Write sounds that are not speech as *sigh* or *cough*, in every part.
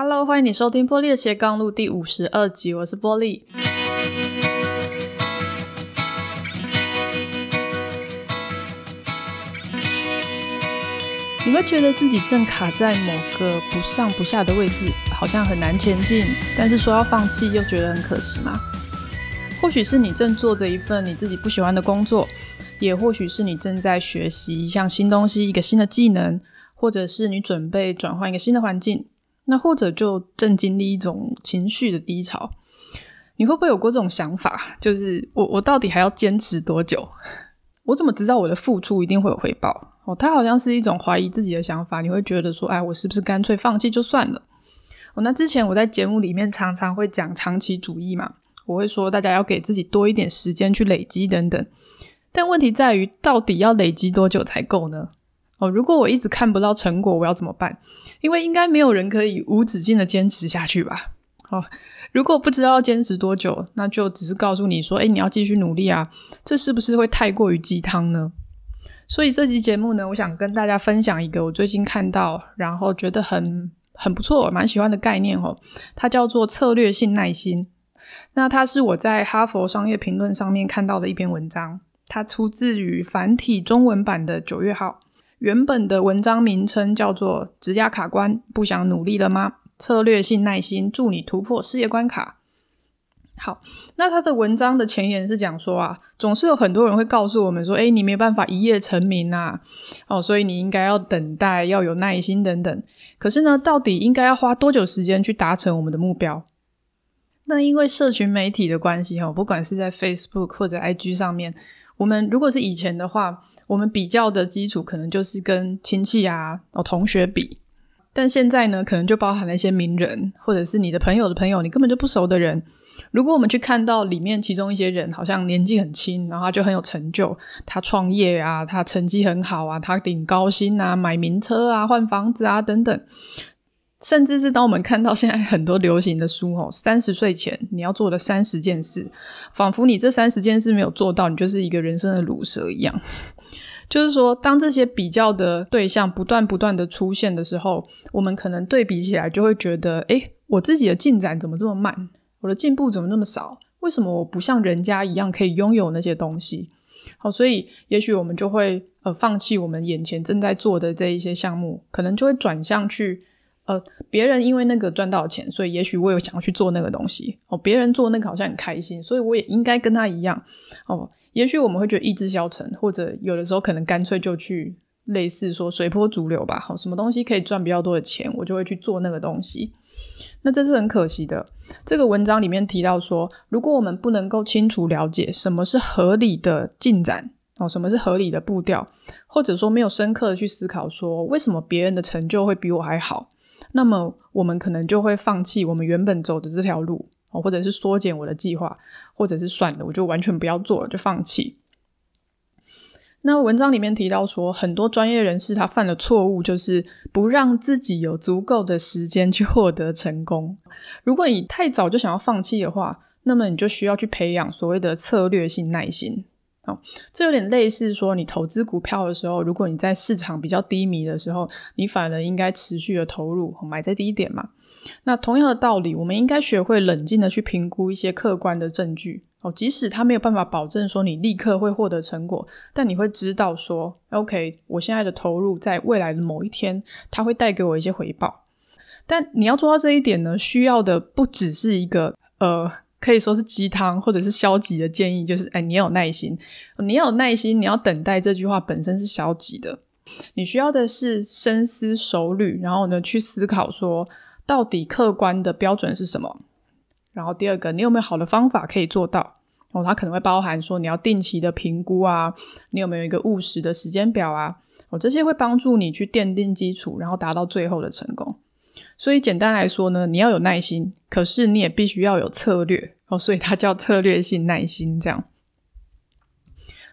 Hello，欢迎你收听波莉的斜杠路第五十二集，我是波莉。你会觉得自己正卡在某个不上不下的位置，好像很难前进，但是说要放弃又觉得很可惜吗？或许是你正做着一份你自己不喜欢的工作，也或许是你正在学习一项新东西，一个新的技能，或者是你准备转换一个新的环境，那或者就正经历一种情绪的低潮。你会不会有过这种想法？就是我我到底还要坚持多久？我怎么知道我的付出一定会有回报？哦，它好像是一种怀疑自己的想法。你会觉得说，哎，我是不是干脆放弃就算了？哦，那之前我在节目里面常常会讲长期主义嘛，我会说大家要给自己多一点时间去累积等等。但问题在于，到底要累积多久才够呢？哦，如果我一直看不到成果，我要怎么办？因为应该没有人可以无止境的坚持下去吧？哦。如果不知道要坚持多久，那就只是告诉你说，诶，你要继续努力啊，这是不是会太过于鸡汤呢？所以这期节目呢，我想跟大家分享一个我最近看到，然后觉得很很不错，蛮喜欢的概念哦，它叫做策略性耐心。那它是我在哈佛商业评论上面看到的一篇文章，它出自于繁体中文版的九月号，原本的文章名称叫做“职涯卡关，不想努力了吗？”策略性耐心助你突破事业关卡。好，那他的文章的前言是讲说啊，总是有很多人会告诉我们说，诶，你没有办法一夜成名啊，哦，所以你应该要等待，要有耐心等等。可是呢，到底应该要花多久时间去达成我们的目标？那因为社群媒体的关系哈，不管是在 Facebook 或者 IG 上面，我们如果是以前的话，我们比较的基础可能就是跟亲戚啊、哦同学比。但现在呢，可能就包含了一些名人，或者是你的朋友的朋友，你根本就不熟的人。如果我们去看到里面其中一些人，好像年纪很轻，然后他就很有成就，他创业啊，他成绩很好啊，他领高薪啊，买名车啊，换房子啊等等。甚至是当我们看到现在很多流行的书哦，三十岁前你要做的三十件事，仿佛你这三十件事没有做到，你就是一个人生的鲁蛇一样。*laughs* 就是说，当这些比较的对象不断不断的出现的时候，我们可能对比起来就会觉得，诶，我自己的进展怎么这么慢？我的进步怎么那么少？为什么我不像人家一样可以拥有那些东西？好，所以也许我们就会呃放弃我们眼前正在做的这一些项目，可能就会转向去呃别人因为那个赚到钱，所以也许我有想要去做那个东西哦。别人做那个好像很开心，所以我也应该跟他一样哦。也许我们会觉得意志消沉，或者有的时候可能干脆就去类似说随波逐流吧。好，什么东西可以赚比较多的钱，我就会去做那个东西。那这是很可惜的。这个文章里面提到说，如果我们不能够清楚了解什么是合理的进展，哦，什么是合理的步调，或者说没有深刻的去思考说为什么别人的成就会比我还好，那么我们可能就会放弃我们原本走的这条路。或者是缩减我的计划，或者是算了，我就完全不要做了，就放弃。那文章里面提到说，很多专业人士他犯的错误就是不让自己有足够的时间去获得成功。如果你太早就想要放弃的话，那么你就需要去培养所谓的策略性耐心。哦，这有点类似说，你投资股票的时候，如果你在市场比较低迷的时候，你反而应该持续的投入，买在低点嘛。那同样的道理，我们应该学会冷静的去评估一些客观的证据。哦，即使他没有办法保证说你立刻会获得成果，但你会知道说，OK，我现在的投入在未来的某一天，它会带给我一些回报。但你要做到这一点呢，需要的不只是一个呃。可以说是鸡汤，或者是消极的建议，就是哎，你要有耐心，你要有耐心，你要等待。这句话本身是消极的，你需要的是深思熟虑，然后呢，去思考说到底客观的标准是什么。然后第二个，你有没有好的方法可以做到？哦，它可能会包含说你要定期的评估啊，你有没有一个务实的时间表啊？哦，这些会帮助你去奠定基础，然后达到最后的成功。所以简单来说呢，你要有耐心，可是你也必须要有策略哦，所以它叫策略性耐心这样。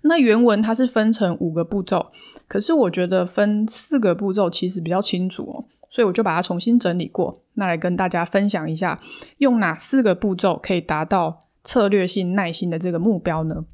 那原文它是分成五个步骤，可是我觉得分四个步骤其实比较清楚哦，所以我就把它重新整理过，那来跟大家分享一下，用哪四个步骤可以达到策略性耐心的这个目标呢？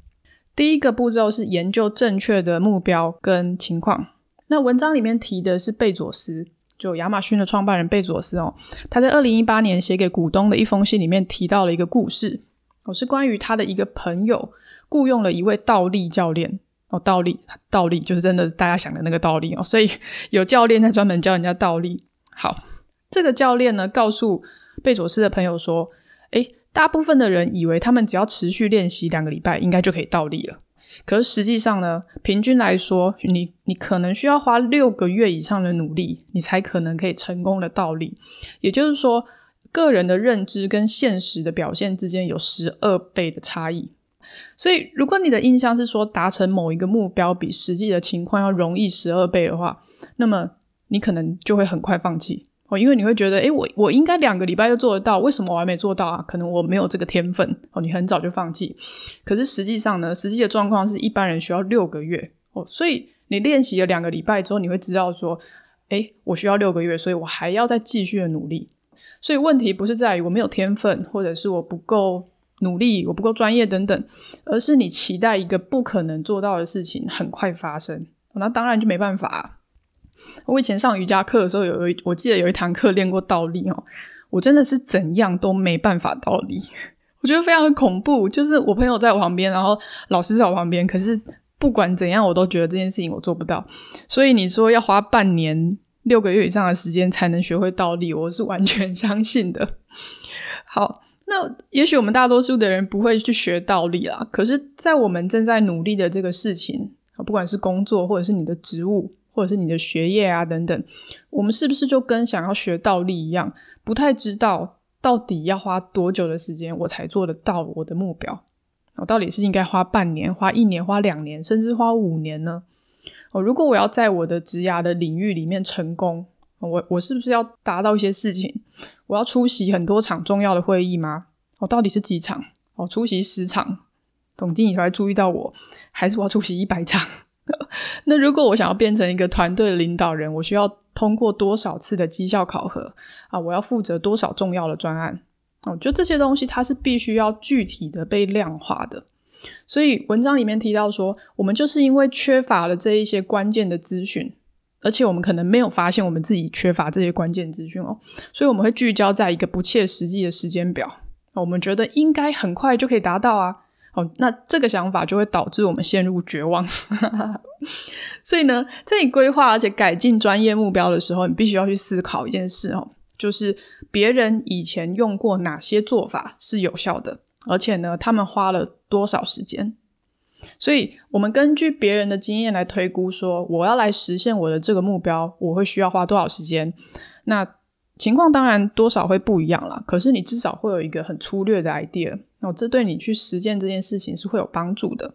第一个步骤是研究正确的目标跟情况。那文章里面提的是贝佐斯。就亚马逊的创办人贝佐斯哦，他在二零一八年写给股东的一封信里面提到了一个故事，哦，是关于他的一个朋友雇佣了一位倒立教练哦，倒立倒立就是真的大家想的那个倒立哦，所以有教练在专门教人家倒立。好，这个教练呢告诉贝佐斯的朋友说，诶，大部分的人以为他们只要持续练习两个礼拜，应该就可以倒立了。可是实际上呢，平均来说，你你可能需要花六个月以上的努力，你才可能可以成功的倒立。也就是说，个人的认知跟现实的表现之间有十二倍的差异。所以，如果你的印象是说达成某一个目标比实际的情况要容易十二倍的话，那么你可能就会很快放弃。哦，因为你会觉得，诶，我我应该两个礼拜就做得到，为什么我还没做到啊？可能我没有这个天分。哦，你很早就放弃。可是实际上呢，实际的状况是一般人需要六个月。哦，所以你练习了两个礼拜之后，你会知道说，诶，我需要六个月，所以我还要再继续的努力。所以问题不是在于我没有天分，或者是我不够努力，我不够专业等等，而是你期待一个不可能做到的事情很快发生，那当然就没办法。我以前上瑜伽课的时候，有一我记得有一堂课练过倒立哦，我真的是怎样都没办法倒立，我觉得非常的恐怖。就是我朋友在我旁边，然后老师在我旁边，可是不管怎样，我都觉得这件事情我做不到。所以你说要花半年、六个月以上的时间才能学会倒立，我是完全 *laughs* 相信的。好，那也许我们大多数的人不会去学倒立啦，可是，在我们正在努力的这个事情，不管是工作或者是你的职务。或者是你的学业啊等等，我们是不是就跟想要学倒立一样，不太知道到底要花多久的时间我才做得到我的目标？我到底是应该花半年、花一年、花两年，甚至花五年呢？哦，如果我要在我的职涯的领域里面成功，我我是不是要达到一些事情？我要出席很多场重要的会议吗？我到底是几场？哦，出席十场，总经理才注意到我，还是我要出席一百场？*laughs* 那如果我想要变成一个团队领导人，我需要通过多少次的绩效考核啊？我要负责多少重要的专案？哦，就这些东西，它是必须要具体的被量化的。所以文章里面提到说，我们就是因为缺乏了这一些关键的资讯，而且我们可能没有发现我们自己缺乏这些关键资讯哦，所以我们会聚焦在一个不切实际的时间表。我们觉得应该很快就可以达到啊。哦，那这个想法就会导致我们陷入绝望。*laughs* 所以呢，在你规划而且改进专业目标的时候，你必须要去思考一件事哦，就是别人以前用过哪些做法是有效的，而且呢，他们花了多少时间。所以我们根据别人的经验来推估，说我要来实现我的这个目标，我会需要花多少时间。那情况当然多少会不一样啦，可是你至少会有一个很粗略的 idea。哦，这对你去实践这件事情是会有帮助的，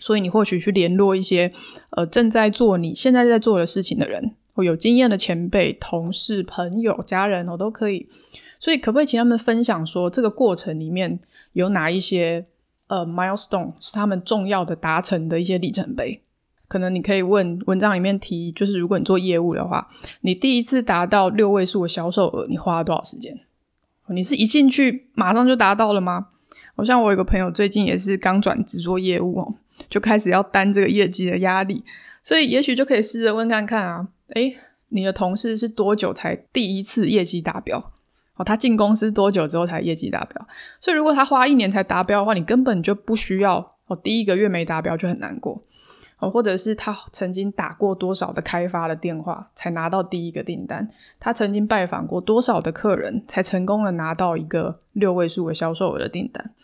所以你或许去联络一些呃正在做你现在在做的事情的人，或有经验的前辈、同事、朋友、家人，哦都可以。所以可不可以请他们分享说，这个过程里面有哪一些呃 milestone 是他们重要的达成的一些里程碑？可能你可以问文章里面提，就是如果你做业务的话，你第一次达到六位数的销售额，你花了多少时间？你是一进去马上就达到了吗？好像我有个朋友最近也是刚转职做业务哦，就开始要担这个业绩的压力，所以也许就可以试着问看看啊，诶，你的同事是多久才第一次业绩达标？哦，他进公司多久之后才业绩达标？所以如果他花一年才达标的话，你根本就不需要哦，第一个月没达标就很难过。哦，或者是他曾经打过多少的开发的电话才拿到第一个订单？他曾经拜访过多少的客人才成功的拿到一个六位数的销售额的订单？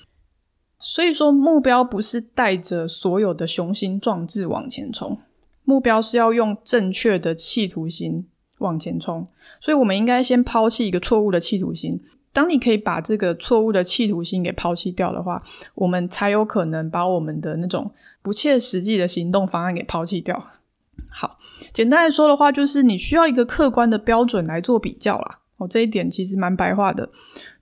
所以说，目标不是带着所有的雄心壮志往前冲，目标是要用正确的企图心往前冲。所以，我们应该先抛弃一个错误的企图心。当你可以把这个错误的企图心给抛弃掉的话，我们才有可能把我们的那种不切实际的行动方案给抛弃掉。好，简单来说的话，就是你需要一个客观的标准来做比较啦。哦，这一点其实蛮白话的，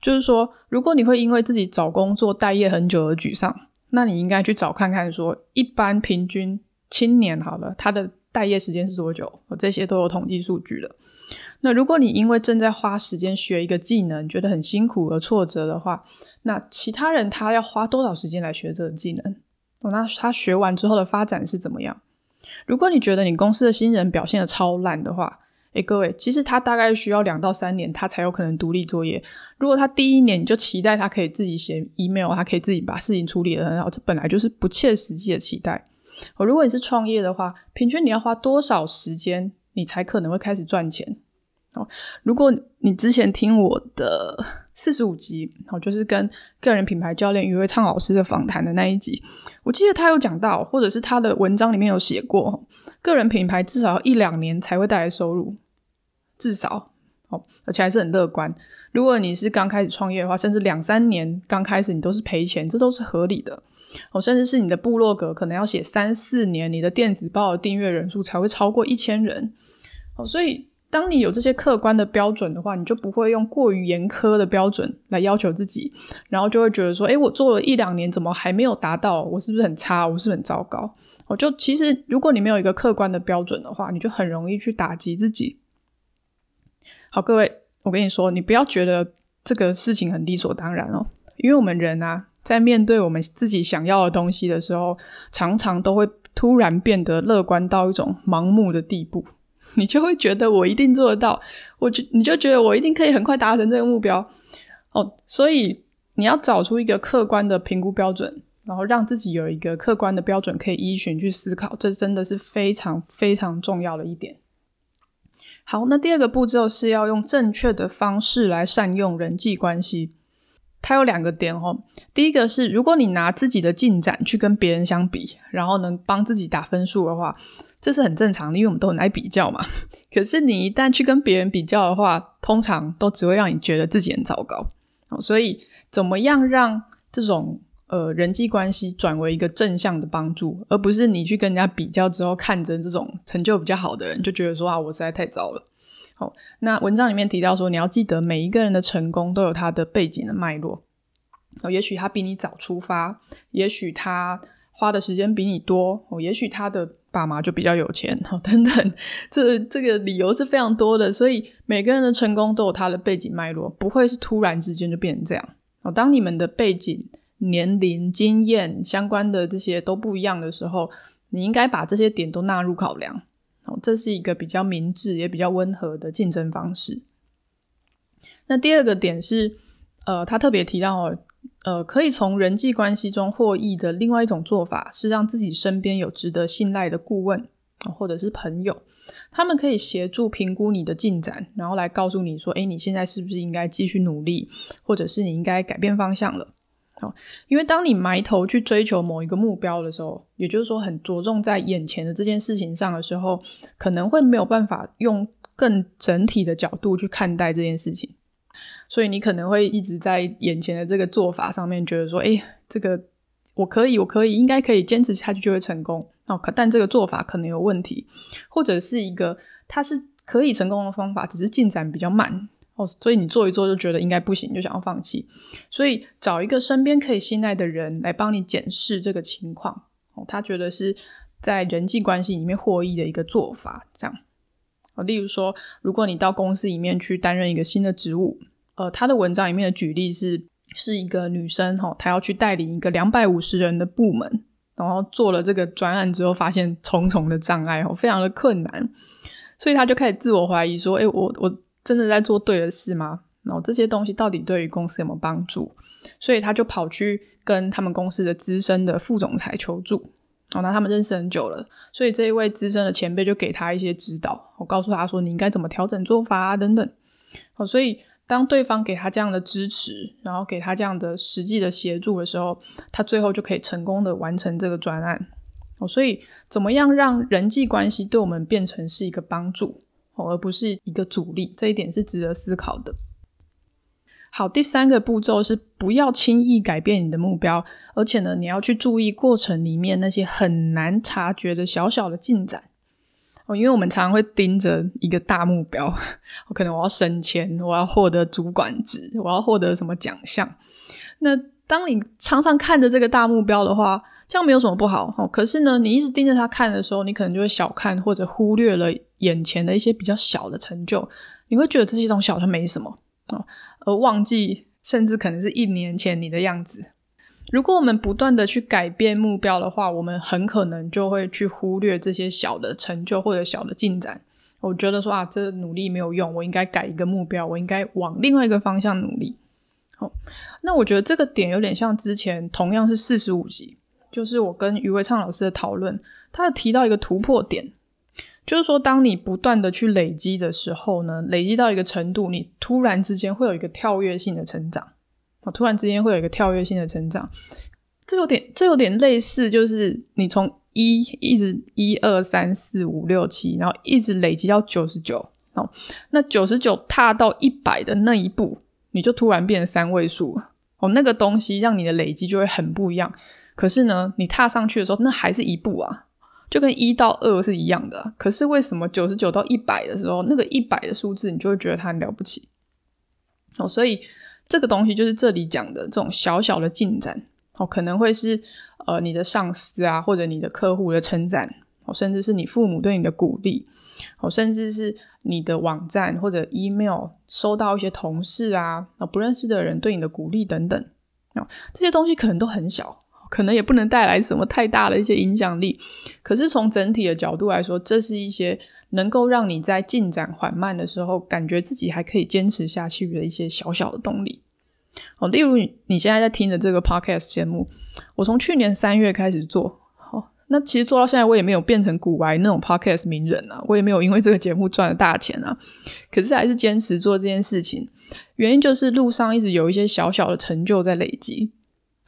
就是说，如果你会因为自己找工作待业很久而沮丧，那你应该去找看看说，一般平均青年好了，他的待业时间是多久？这些都有统计数据的。那如果你因为正在花时间学一个技能，觉得很辛苦而挫折的话，那其他人他要花多少时间来学这个技能？哦，那他学完之后的发展是怎么样？如果你觉得你公司的新人表现得超烂的话，诶，各位，其实他大概需要两到三年，他才有可能独立作业。如果他第一年你就期待他可以自己写 email，他可以自己把事情处理得很好，这本来就是不切实际的期待。哦，如果你是创业的话，平均你要花多少时间，你才可能会开始赚钱？哦，如果你之前听我的四十五集，哦，就是跟个人品牌教练于维畅老师的访谈的那一集，我记得他有讲到，或者是他的文章里面有写过，个人品牌至少要一两年才会带来收入。至少哦，而且还是很乐观。如果你是刚开始创业的话，甚至两三年刚开始你都是赔钱，这都是合理的哦。甚至是你的部落格可能要写三四年，你的电子报的订阅人数才会超过一千人哦。所以，当你有这些客观的标准的话，你就不会用过于严苛的标准来要求自己，然后就会觉得说：诶，我做了一两年，怎么还没有达到？我是不是很差？我是不是很糟糕？我，就其实，如果你没有一个客观的标准的话，你就很容易去打击自己。好，各位，我跟你说，你不要觉得这个事情很理所当然哦，因为我们人啊，在面对我们自己想要的东西的时候，常常都会突然变得乐观到一种盲目的地步，*laughs* 你就会觉得我一定做得到，我就你就觉得我一定可以很快达成这个目标哦，所以你要找出一个客观的评估标准，然后让自己有一个客观的标准可以依循去思考，这真的是非常非常重要的一点。好，那第二个步骤是要用正确的方式来善用人际关系。它有两个点哦。第一个是，如果你拿自己的进展去跟别人相比，然后能帮自己打分数的话，这是很正常的，因为我们都很爱比较嘛。*laughs* 可是你一旦去跟别人比较的话，通常都只会让你觉得自己很糟糕。所以怎么样让这种呃，人际关系转为一个正向的帮助，而不是你去跟人家比较之后，看着这种成就比较好的人，就觉得说啊，我实在太糟了。好，那文章里面提到说，你要记得每一个人的成功都有他的背景的脉络。哦，也许他比你早出发，也许他花的时间比你多，哦，也许他的爸妈就比较有钱，哦，等等，这这个理由是非常多的。所以每个人的成功都有他的背景脉络，不会是突然之间就变成这样。哦，当你们的背景。年龄、经验相关的这些都不一样的时候，你应该把这些点都纳入考量。哦，这是一个比较明智也比较温和的竞争方式。那第二个点是，呃，他特别提到，呃，可以从人际关系中获益的另外一种做法是让自己身边有值得信赖的顾问或者是朋友，他们可以协助评估你的进展，然后来告诉你说，诶，你现在是不是应该继续努力，或者是你应该改变方向了。哦，因为当你埋头去追求某一个目标的时候，也就是说很着重在眼前的这件事情上的时候，可能会没有办法用更整体的角度去看待这件事情，所以你可能会一直在眼前的这个做法上面觉得说，诶，这个我可以，我可以，应该可以坚持下去就会成功。哦，但这个做法可能有问题，或者是一个它是可以成功的方法，只是进展比较慢。哦，所以你做一做就觉得应该不行，就想要放弃。所以找一个身边可以信赖的人来帮你检视这个情况，哦，他觉得是在人际关系里面获益的一个做法。这样，哦，例如说，如果你到公司里面去担任一个新的职务，呃，他的文章里面的举例是，是一个女生，哈，她要去带领一个两百五十人的部门，然后做了这个专案之后，发现重重的障碍，哦，非常的困难，所以她就开始自我怀疑，说，诶，我我。真的在做对的事吗？然后这些东西到底对于公司有没有帮助？所以他就跑去跟他们公司的资深的副总裁求助。哦，那他们认识很久了，所以这一位资深的前辈就给他一些指导。我告诉他说，你应该怎么调整做法啊，等等。哦，所以当对方给他这样的支持，然后给他这样的实际的协助的时候，他最后就可以成功的完成这个专案。哦，所以怎么样让人际关系对我们变成是一个帮助？哦而不是一个阻力，这一点是值得思考的。好，第三个步骤是不要轻易改变你的目标，而且呢，你要去注意过程里面那些很难察觉的小小的进展。哦，因为我们常常会盯着一个大目标，我可能我要升迁，我要获得主管职，我要获得什么奖项。那当你常常看着这个大目标的话，这样没有什么不好。哦，可是呢，你一直盯着它看的时候，你可能就会小看或者忽略了。眼前的一些比较小的成就，你会觉得这些东西好像没什么哦，而忘记甚至可能是一年前你的样子。如果我们不断的去改变目标的话，我们很可能就会去忽略这些小的成就或者小的进展。我觉得说啊，这努力没有用，我应该改一个目标，我应该往另外一个方向努力。好，那我觉得这个点有点像之前同样是四十五集，就是我跟余维畅老师的讨论，他提到一个突破点，就是说当你不断的去累积的时候呢，累积到一个程度，你突然之间会有一个跳跃性的成长，突然之间会有一个跳跃性的成长，这有点这有点类似，就是你从一一直一二三四五六七，然后一直累积到九十九，哦，那九十九踏到一百的那一步。你就突然变成三位数哦，那个东西让你的累积就会很不一样。可是呢，你踏上去的时候，那还是一步啊，就跟一到二是一样的。可是为什么九十九到一百的时候，那个一百的数字，你就会觉得它很了不起哦？所以这个东西就是这里讲的这种小小的进展哦，可能会是呃你的上司啊，或者你的客户的称赞哦，甚至是你父母对你的鼓励。哦，甚至是你的网站或者 email 收到一些同事啊，不认识的人对你的鼓励等等，这些东西可能都很小，可能也不能带来什么太大的一些影响力。可是从整体的角度来说，这是一些能够让你在进展缓慢的时候，感觉自己还可以坚持下去的一些小小的动力。哦，例如你现在在听的这个 podcast 节目，我从去年三月开始做。那其实做到现在，我也没有变成古玩那种 podcast 名人啊，我也没有因为这个节目赚了大钱啊。可是还是坚持做这件事情，原因就是路上一直有一些小小的成就在累积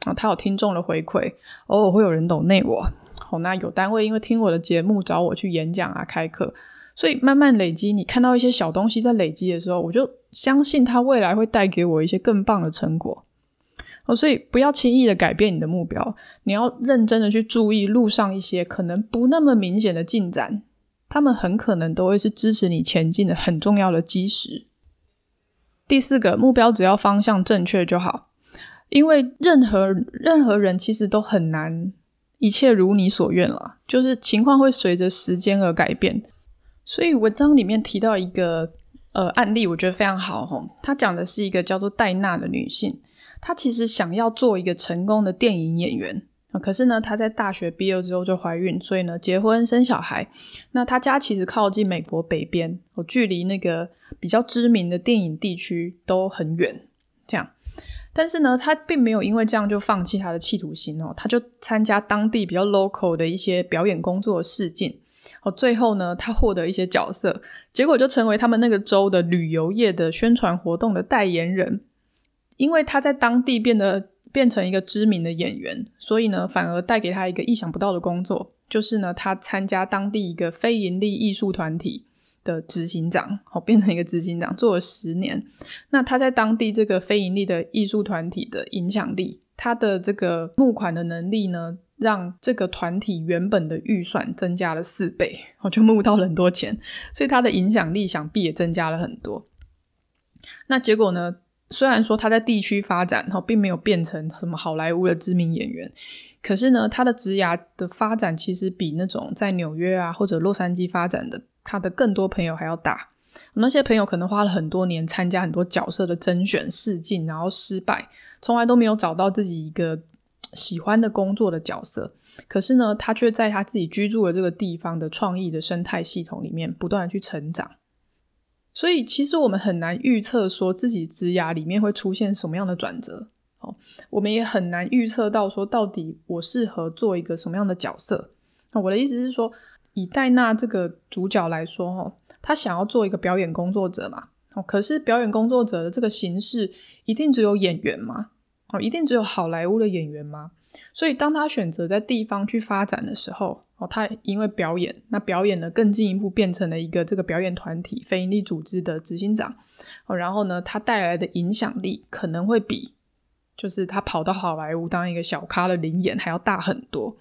啊。他有听众的回馈，偶尔会有人懂内我。好，那有单位因为听我的节目找我去演讲啊、开课，所以慢慢累积。你看到一些小东西在累积的时候，我就相信它未来会带给我一些更棒的成果。哦，所以不要轻易的改变你的目标，你要认真的去注意路上一些可能不那么明显的进展，他们很可能都会是支持你前进的很重要的基石。第四个目标，只要方向正确就好，因为任何任何人其实都很难一切如你所愿了，就是情况会随着时间而改变。所以文章里面提到一个呃案例，我觉得非常好吼，他讲的是一个叫做戴娜的女性。她其实想要做一个成功的电影演员，可是呢，她在大学毕业之后就怀孕，所以呢，结婚生小孩。那她家其实靠近美国北边，我，距离那个比较知名的电影地区都很远。这样，但是呢，他并没有因为这样就放弃他的企图心哦，他就参加当地比较 local 的一些表演工作试镜。哦，最后呢，他获得一些角色，结果就成为他们那个州的旅游业的宣传活动的代言人。因为他在当地变得变成一个知名的演员，所以呢，反而带给他一个意想不到的工作，就是呢，他参加当地一个非营利艺术团体的执行长，好，变成一个执行长，做了十年。那他在当地这个非盈利的艺术团体的影响力，他的这个募款的能力呢，让这个团体原本的预算增加了四倍，我就募到了很多钱，所以他的影响力想必也增加了很多。那结果呢？虽然说他在地区发展，哈，并没有变成什么好莱坞的知名演员，可是呢，他的职涯的发展其实比那种在纽约啊或者洛杉矶发展的他的更多朋友还要大。那些朋友可能花了很多年参加很多角色的甄选试镜，然后失败，从来都没有找到自己一个喜欢的工作的角色。可是呢，他却在他自己居住的这个地方的创意的生态系统里面不断的去成长。所以，其实我们很难预测说自己职涯里面会出现什么样的转折，哦，我们也很难预测到说到底我适合做一个什么样的角色。那我的意思是说，以戴娜这个主角来说，哦，他想要做一个表演工作者嘛，哦，可是表演工作者的这个形式一定只有演员吗？哦，一定只有好莱坞的演员吗？所以，当他选择在地方去发展的时候，哦，他因为表演，那表演呢更进一步变成了一个这个表演团体非营利组织的执行长，哦，然后呢，他带来的影响力可能会比就是他跑到好莱坞当一个小咖的临演还要大很多，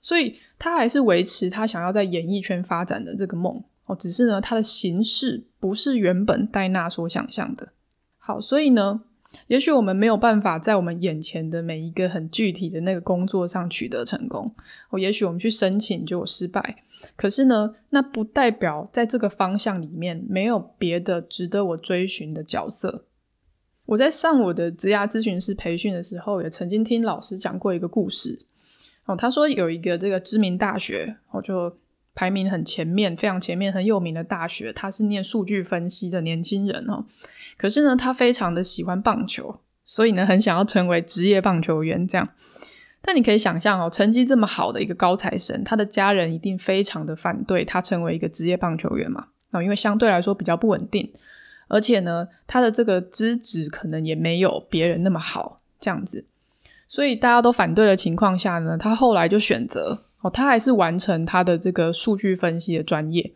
所以他还是维持他想要在演艺圈发展的这个梦，哦，只是呢，他的形式不是原本戴娜所想象的。好，所以呢。也许我们没有办法在我们眼前的每一个很具体的那个工作上取得成功，哦，也许我们去申请就有失败，可是呢，那不代表在这个方向里面没有别的值得我追寻的角色。我在上我的职涯咨询师培训的时候，也曾经听老师讲过一个故事，哦，他说有一个这个知名大学，我就排名很前面、非常前面、很有名的大学，他是念数据分析的年轻人哦。可是呢，他非常的喜欢棒球，所以呢，很想要成为职业棒球员这样。但你可以想象哦，成绩这么好的一个高材生，他的家人一定非常的反对他成为一个职业棒球员嘛。那因为相对来说比较不稳定，而且呢，他的这个资质可能也没有别人那么好，这样子。所以大家都反对的情况下呢，他后来就选择哦，他还是完成他的这个数据分析的专业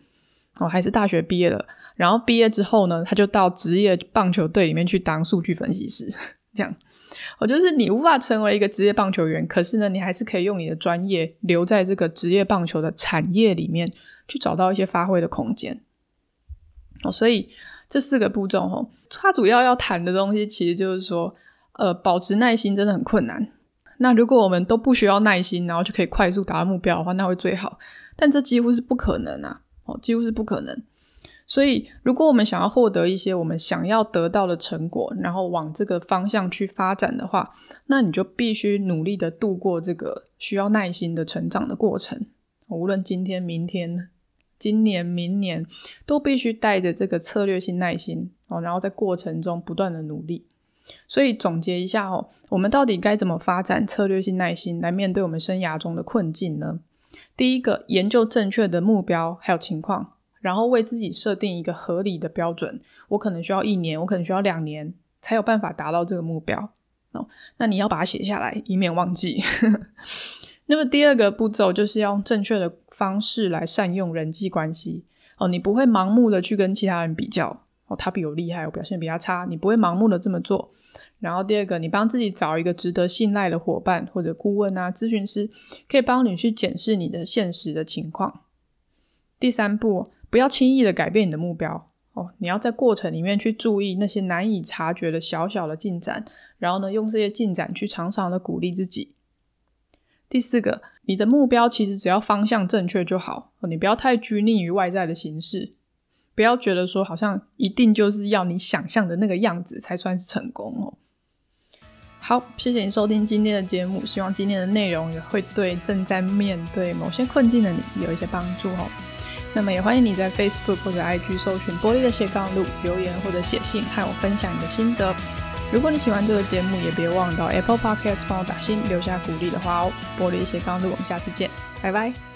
哦，还是大学毕业了。然后毕业之后呢，他就到职业棒球队里面去当数据分析师。这样，我就是你无法成为一个职业棒球员，可是呢，你还是可以用你的专业留在这个职业棒球的产业里面去找到一些发挥的空间。哦，所以这四个步骤哦，他主要要谈的东西其实就是说。呃，保持耐心真的很困难。那如果我们都不需要耐心，然后就可以快速达到目标的话，那会最好。但这几乎是不可能啊！哦，几乎是不可能。所以，如果我们想要获得一些我们想要得到的成果，然后往这个方向去发展的话，那你就必须努力的度过这个需要耐心的成长的过程。无论今天、明天、今年、明年，都必须带着这个策略性耐心哦，然后在过程中不断的努力。所以总结一下哦，我们到底该怎么发展策略性耐心来面对我们生涯中的困境呢？第一个，研究正确的目标还有情况，然后为自己设定一个合理的标准。我可能需要一年，我可能需要两年，才有办法达到这个目标哦。那你要把它写下来，以免忘记。*laughs* 那么第二个步骤就是要用正确的方式来善用人际关系哦，你不会盲目的去跟其他人比较。哦，他比我厉害，我表现比他差，你不会盲目的这么做。然后第二个，你帮自己找一个值得信赖的伙伴或者顾问啊、咨询师，可以帮你去检视你的现实的情况。第三步，不要轻易的改变你的目标哦，你要在过程里面去注意那些难以察觉的小小的进展，然后呢，用这些进展去常常的鼓励自己。第四个，你的目标其实只要方向正确就好，哦你不要太拘泥于外在的形式。不要觉得说好像一定就是要你想象的那个样子才算是成功哦。好，谢谢你收听今天的节目，希望今天的内容也会对正在面对某些困境的你有一些帮助哦。那么也欢迎你在 Facebook 或者 IG 搜寻玻璃的斜杠路留言或者写信和我分享你的心得。如果你喜欢这个节目，也别忘到 Apple Podcast 帮我打星留下鼓励的话哦。玻璃斜杠路，我们下次见，拜拜。